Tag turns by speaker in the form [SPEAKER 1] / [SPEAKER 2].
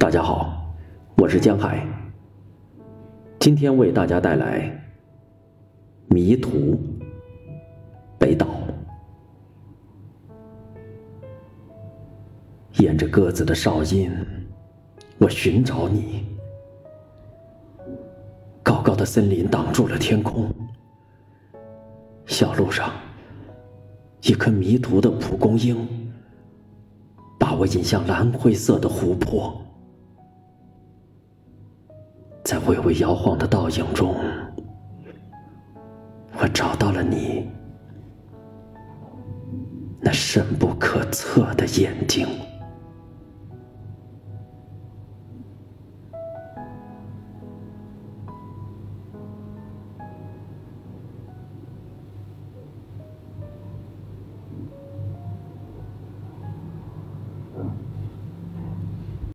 [SPEAKER 1] 大家好，我是江海。今天为大家带来《迷途》北岛。沿着鸽子的哨音，我寻找你。高高的森林挡住了天空，小路上，一颗迷途的蒲公英，把我引向蓝灰色的湖泊。在微微摇晃的倒影中，我找到了你，那深不可测的眼睛。